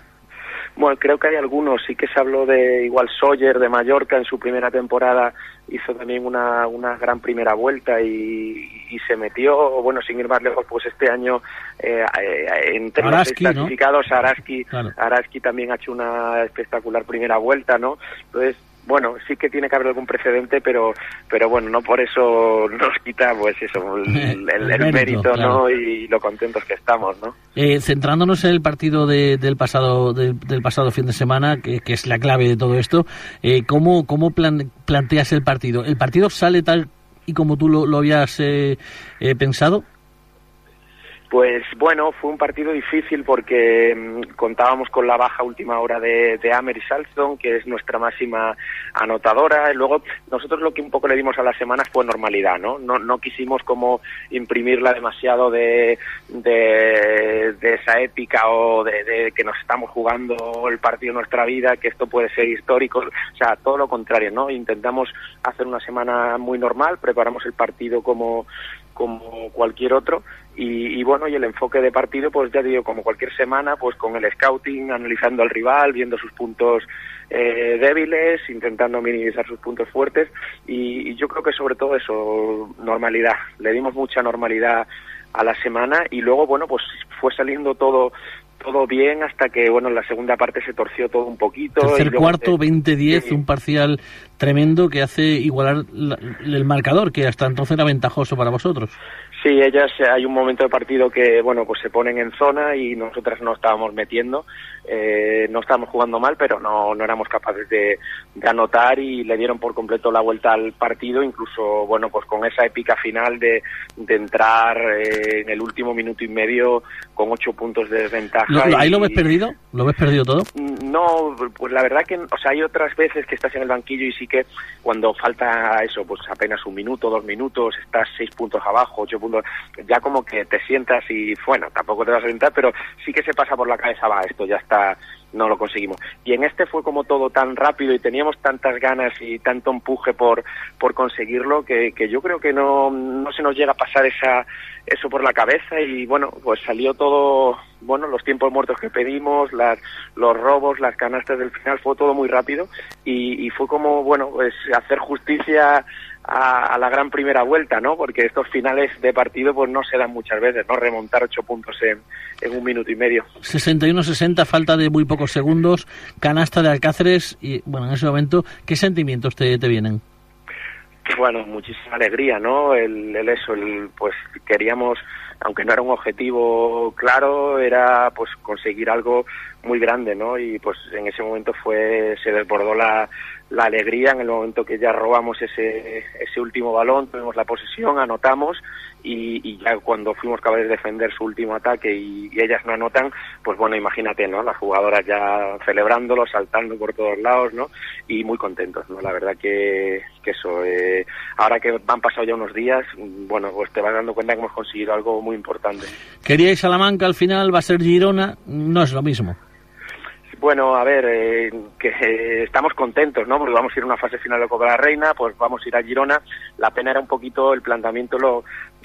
Bueno, creo que hay algunos. Sí que se habló de igual Sawyer de Mallorca en su primera temporada hizo también una, una gran primera vuelta y, y se metió, bueno, sin ir más lejos, pues este año eh, eh entre los clasificados Araski, Araski también ha hecho una espectacular primera vuelta, ¿no? Entonces, bueno, sí que tiene que haber algún precedente, pero pero bueno, no por eso nos quita pues eso, el, el, mérito, ¿no? Y lo contentos que estamos, ¿no? Eh, centrándonos en el partido del pasado del, pasado fin de semana, que, que, es la clave de todo esto, eh, ¿cómo, cómo planteas el partido? ¿El partido sale tal y como tú lo, lo habías eh, eh pensado? Pues bueno, fue un partido difícil porque mm, contábamos con la baja última hora de, de Amer y que es nuestra máxima anotadora. Y luego nosotros lo que un poco le dimos a las semanas fue normalidad, ¿no? No, no quisimos como imprimirla demasiado de, de, esa épica o de, de, que nos estamos jugando el partido de nuestra vida, que esto puede ser histórico. O sea, todo lo contrario, ¿no? Intentamos hacer una semana muy normal, preparamos el partido como como cualquier otro y, bueno y el enfoque de partido pues ya digo como cualquier semana pues con el scouting analizando al rival viendo sus puntos eh, débiles intentando minimizar sus puntos fuertes y, y yo creo que sobre todo eso normalidad le dimos mucha normalidad a la semana y luego bueno pues fue saliendo todo todo bien hasta que, bueno, en la segunda parte se torció todo un poquito. Tercer cuarto, 20-10, un parcial tremendo que hace igualar el marcador, que hasta entonces era ventajoso para vosotros. Sí, ellas hay un momento de partido que, bueno, pues se ponen en zona y nosotras no estábamos metiendo, eh, no estábamos jugando mal, pero no, no éramos capaces de, anotar y le dieron por completo la vuelta al partido, incluso, bueno, pues con esa épica final de, de entrar eh, en el último minuto y medio con ocho puntos de desventaja. ¿Ahí lo ves perdido? ¿Lo ves perdido todo? No, pues la verdad que, o sea, hay otras veces que estás en el banquillo y sí que cuando falta eso, pues apenas un minuto, dos minutos, estás seis puntos abajo, ocho puntos ya como que te sientas y, bueno, tampoco te vas a sentar, pero sí que se pasa por la cabeza, va, esto ya está, no lo conseguimos. Y en este fue como todo tan rápido y teníamos tantas ganas y tanto empuje por, por conseguirlo que, que yo creo que no, no se nos llega a pasar esa, eso por la cabeza y bueno, pues salió todo, bueno, los tiempos muertos que pedimos, las, los robos, las canastas del final, fue todo muy rápido y, y fue como, bueno, pues hacer justicia a, la gran primera vuelta, ¿no? Porque estos finales de partido pues no se dan muchas veces, ¿no? Remontar ocho puntos en, en un minuto y medio. 61-60, falta de muy pocos segundos, canasta de Alcáceres y, bueno, en ese momento, ¿qué sentimientos te, te vienen? Bueno, muchísima alegría, ¿no? El, el eso, el, pues queríamos, aunque no era un objetivo claro, era pues conseguir algo muy grande, ¿no? Y pues en ese momento fue, se desbordó la, la alegría en el momento que ya robamos ese, ese último balón, tuvimos la posesión, anotamos y, ya cuando fuimos capaces de defender su último ataque y, ellas no anotan, pues bueno, imagínate, ¿no? Las jugadoras ya celebrándolo, saltando por todos lados, ¿no? Y muy contentos, ¿no? La verdad que, que eso, eh, ahora que han pasado ya unos días, bueno, pues te vas dando cuenta que hemos conseguido algo muy importante. Queríais Salamanca, al final va a ser Girona, no es lo mismo. Bueno, a ver, eh, que estamos contentos, ¿no? Porque vamos a ir a una fase final de Copa de la Reina, pues vamos a ir a Girona. La pena era un poquito el planteamiento, lo,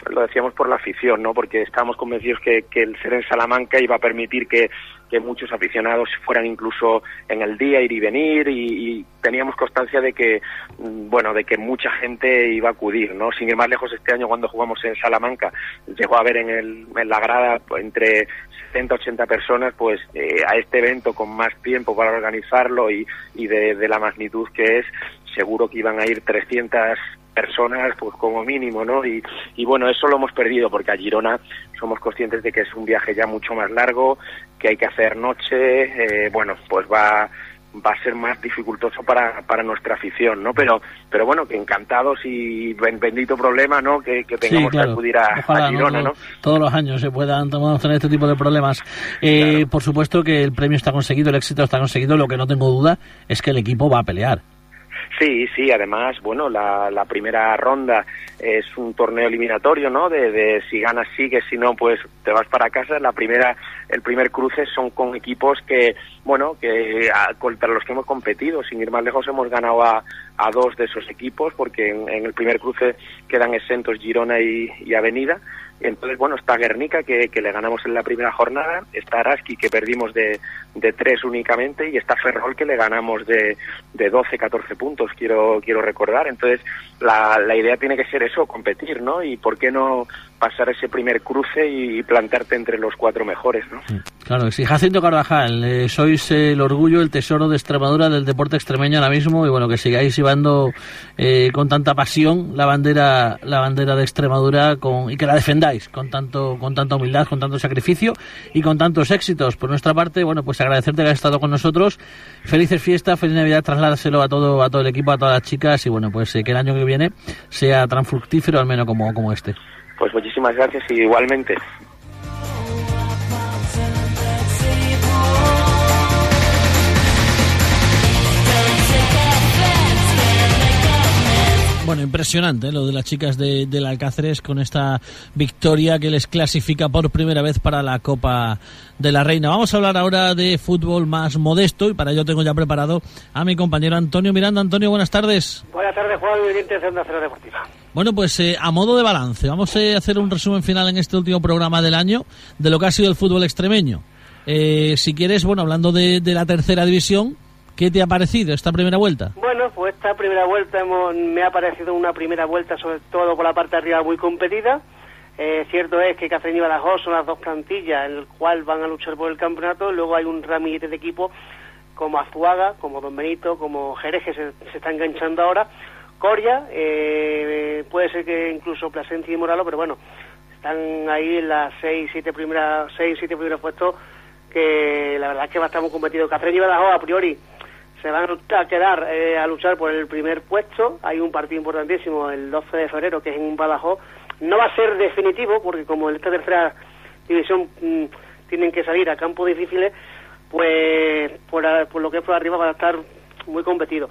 lo decíamos por la afición, ¿no? Porque estábamos convencidos que, el ser en Salamanca iba a permitir que, que muchos aficionados fueran incluso en el día ir y venir y, teníamos constancia de que mm, bueno de que mucha gente iba a acudir no sin ir más lejos este año cuando jugamos en Salamanca llegó a haber en, el, en la grada entre 60 80 personas pues eh, a este evento con más tiempo para organizarlo y, y de, de la magnitud que es seguro que iban a ir 300 personas, pues como mínimo, ¿no? Y, y bueno, eso lo hemos perdido porque a Girona somos conscientes de que es un viaje ya mucho más largo, que hay que hacer noche, eh, bueno, pues va va a ser más dificultoso para, para nuestra afición, ¿no? Pero, pero bueno, que encantados y bendito problema, ¿no? Que, tengamos que acudir a, Girona, ¿no? Todos los años se puedan tener este tipo de problemas. Eh, Por supuesto que el premio está conseguido, el éxito está conseguido, lo que no tengo duda es que el equipo va a pelear. Sí, sí, además, bueno, la, la primera ronda es un torneo eliminatorio, ¿no? De, de si ganas sigues, si no, pues te vas para casa. La primera, el primer cruce son con equipos que, bueno, que contra los que hemos competido. Sin ir más lejos, hemos ganado a, a dos de esos equipos, porque en, el primer cruce quedan exentos Girona y, y Avenida entonces, bueno, está Guernica, que, que, le ganamos en la primera jornada, está Araski, que perdimos de, de tres únicamente, y está Ferrol, que le ganamos de, de 12, 14 puntos, quiero, quiero recordar. Entonces, la, la idea tiene que ser eso, competir, ¿no? Y por qué no pasar ese primer cruce y plantarte entre los cuatro mejores, ¿no? Claro, sí. Jacinto Carvajal, eh, sois el orgullo, el tesoro de Extremadura del deporte extremeño ahora mismo, y bueno, que sigáis llevando eh, con tanta pasión la bandera, la bandera de Extremadura con, y que la defendáis con tanto, con tanta humildad, con tanto sacrificio y con tantos éxitos. Por nuestra parte, bueno, pues agradecerte que hayas estado con nosotros. Felices fiestas, feliz Navidad, trasládaselo a todo, a todo el equipo, a todas las chicas, y bueno, pues eh, que el año que viene sea tan fructífero al menos como, como este. Pues muchísimas gracias y igualmente. Bueno, impresionante ¿eh? lo de las chicas de, del Alcáceres con esta victoria que les clasifica por primera vez para la Copa de la Reina. Vamos a hablar ahora de fútbol más modesto y para ello tengo ya preparado a mi compañero Antonio Miranda. Antonio, buenas tardes. Buenas tardes, Juan, de Onda Cero Deportiva. Bueno, pues eh, a modo de balance, vamos a hacer un resumen final en este último programa del año de lo que ha sido el fútbol extremeño. Eh, si quieres, bueno, hablando de, de la tercera división, ¿qué te ha parecido esta primera vuelta? Bueno, pues esta primera vuelta hemos- me ha parecido una primera vuelta, sobre todo por la parte de arriba, muy competida. Eh, cierto es que Cacereño y Badajoz son las dos plantillas en las cuales van a luchar por el campeonato. Luego hay un ramillete de equipos como Azuaga, como Don Benito, como Jerez, que se, se está enganchando ahora. Coria, eh, puede ser que incluso Plasencia y Moralo, pero bueno, están ahí en las seis, siete primeras, seis, siete primeros puestos que la verdad es que va a estar muy competido. Cacereño y Badajoz, a priori, se van a quedar eh, a luchar por el primer puesto. Hay un partido importantísimo el 12 de febrero, que es en Badajoz. No va a ser definitivo, porque como en esta tercera división mm, tienen que salir a campos difíciles, pues por, por lo que es por arriba va a estar muy competido.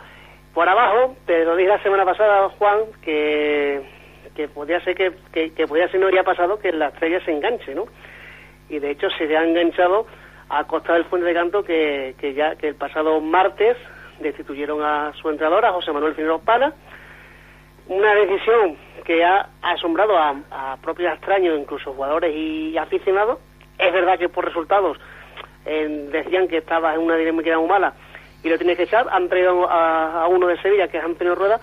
Por abajo, te lo dije la semana pasada, Juan, que, que podía ser que, que, que podía ser no había pasado que la estrella se enganche, ¿no? Y de hecho se ha enganchado a costa del Fuente de Canto que, que ya que el pasado martes destituyeron a su entrenador, a José Manuel Finero Pana, una decisión que ha asombrado a, a propios extraños, incluso jugadores y aficionados. Es verdad que por resultados eh, decían que estaba en una dinámica muy mala y lo tienes que echar. Han traído a, a uno de Sevilla, que es Antonio Rueda.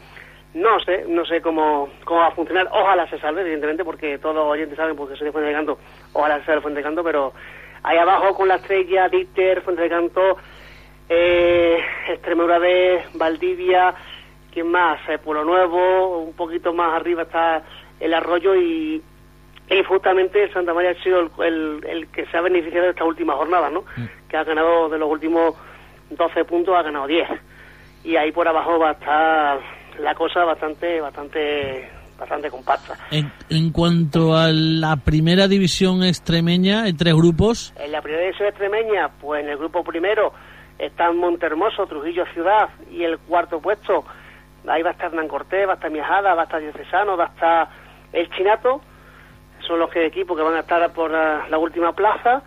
No sé, no sé cómo, cómo va a funcionar. Ojalá se salve, evidentemente, porque todos los oyentes saben porque soy de Fuente de Canto. Ojalá se salve Fuente de Canto, pero ahí abajo con la estrella, Dieter, Fuente de Canto, eh, Extremadura de Valdivia, ¿quién más? Eh, Pueblo Nuevo, un poquito más arriba está el Arroyo y, y justamente Santa María ha sido el, el- el que se ha beneficiado de esta última jornada, ¿no? Que ha ganado de los últimos 12 puntos, ha ganado 10. Y ahí por abajo va a estar la cosa bastante, bastante, bastante compacta. En, en cuanto a la primera división extremeña, en tres grupos, En la primera división extremeña, pues en el grupo primero están Montermoso, Trujillo Ciudad y el cuarto puesto, ahí va a estar Hernán Cortés, va a estar Miajada, va a estar Diocesano, va a estar El Chinato, son los que equipos que van a estar por la, la última plaza.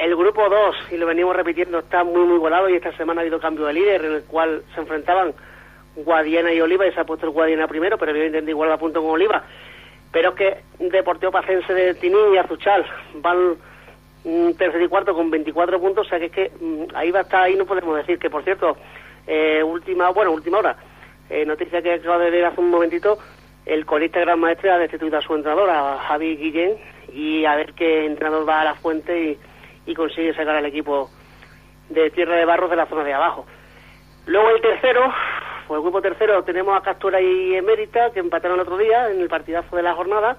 El grupo 2, y lo venimos repitiendo, está muy muy volado y esta semana ha habido cambio de líder en el cual se enfrentaban Guadiana y Oliva y se ha puesto el Guadiana primero, pero evidentemente igual a punto con Oliva. Pero es que Deportivo Pacense de Tinín y Azuchal van mm, tercer y cuarto con 24 puntos, o sea que es que mm, ahí va a estar, ahí no podemos decir que, por cierto, eh, última, bueno, última hora, eh, noticia que acabo de ver hace un momentito, el colista Gran Maestre ha destituido a su entrenador, a Javi Guillén, y a ver qué entrenador va a la fuente y, y consigue sacar al equipo de Tierra de Barros de la zona de abajo. Luego el tercero, pues el grupo tercero tenemos a Castura y Emérita, que empataron el otro día en el partidazo de la jornada,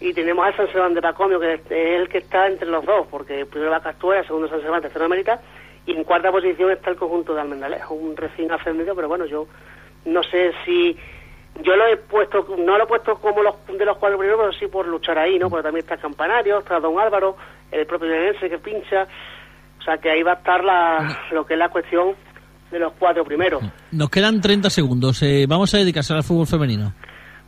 y tenemos a San Sebastián de Pacomio, que es el que está entre los dos, porque primero va Castura, segundo San Sebastián, tercero Emérita, y en cuarta posición está el conjunto de Almendalejo, un recién ascendido, pero bueno, yo no sé si... Yo lo he puesto, no lo he puesto como los de los cuatro primeros, pero sí por luchar ahí, ¿no? Porque también está Campanario, está Don Álvaro, el propio Llenense que pincha, o sea que ahí va a estar la, lo que es la cuestión de los cuatro primeros. nos quedan 30 segundos. Eh, vamos a dedicarse al fútbol femenino.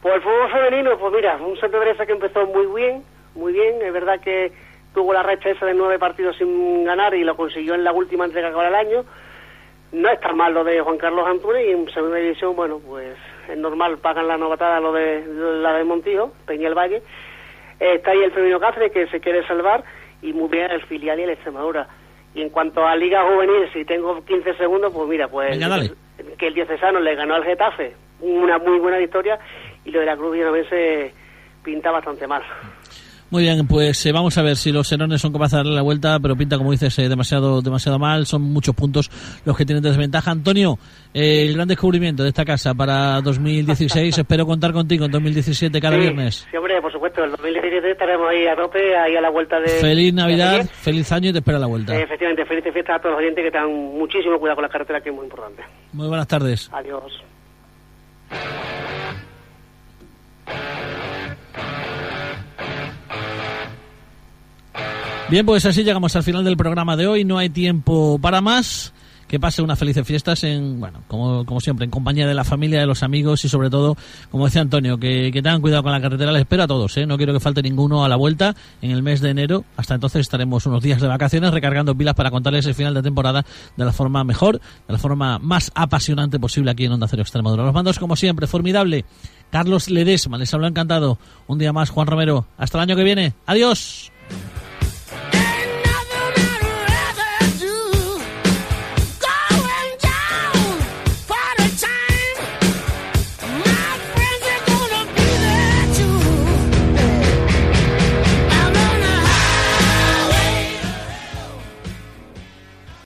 Pues el fútbol femenino, pues mira, un Teresa que empezó muy bien, muy bien. Es verdad que tuvo la racha esa de nueve partidos sin ganar y lo consiguió en la última entrega que ahora el año. No es tan mal lo de Juan Carlos Antunes y en segunda división, bueno, pues es normal, pagan la novatada lo de la de Montijo, Peña el Valle. Eh, está ahí el femenino Cáceres que se quiere salvar y muy bien el filial y el Extremadura. Y en cuanto a Liga Juvenil, si tengo 15 segundos, pues mira, pues Venga, que el Diocesano le ganó al Getafe, una muy buena victoria, y lo de la Cruz Villanamense pinta bastante mal. Muy bien, pues eh, vamos a ver si los Serones son capaces de darle la vuelta, pero pinta, como dices, eh, demasiado demasiado mal. Son muchos puntos los que tienen de desventaja. Antonio, eh, el gran descubrimiento de esta casa para 2016. Espero contar contigo en 2017 cada Sí, viernes. Sí, hombre, por supuesto, el 2017 estaremos ahí a tope, ahí a la vuelta de... Feliz Navidad, feliz año y te espero a la vuelta. Efectivamente, felices fiestas a todos los oyentes que tengan muchísimo cuidado con las carreteras, que es muy importante. Muy buenas tardes. Adiós. Bien, pues así llegamos al final del programa de hoy. No hay tiempo para más. Que pase unas felices fiestas en, bueno, como, como siempre, en compañía de la familia, de los amigos y sobre todo, como decía Antonio, que, que tengan cuidado con la carretera. Les espero a todos, ¿eh? No quiero que falte ninguno a la vuelta en el mes de enero. Hasta entonces estaremos unos días de vacaciones recargando pilas para contarles el final de temporada de la forma mejor, de la forma más apasionante posible aquí en Onda Cero Extremadura. Los mandos, como siempre, formidable. Carlos Ledesma. Les hablo encantado. Un día más, Juan Romero. Hasta el año que viene. Adiós.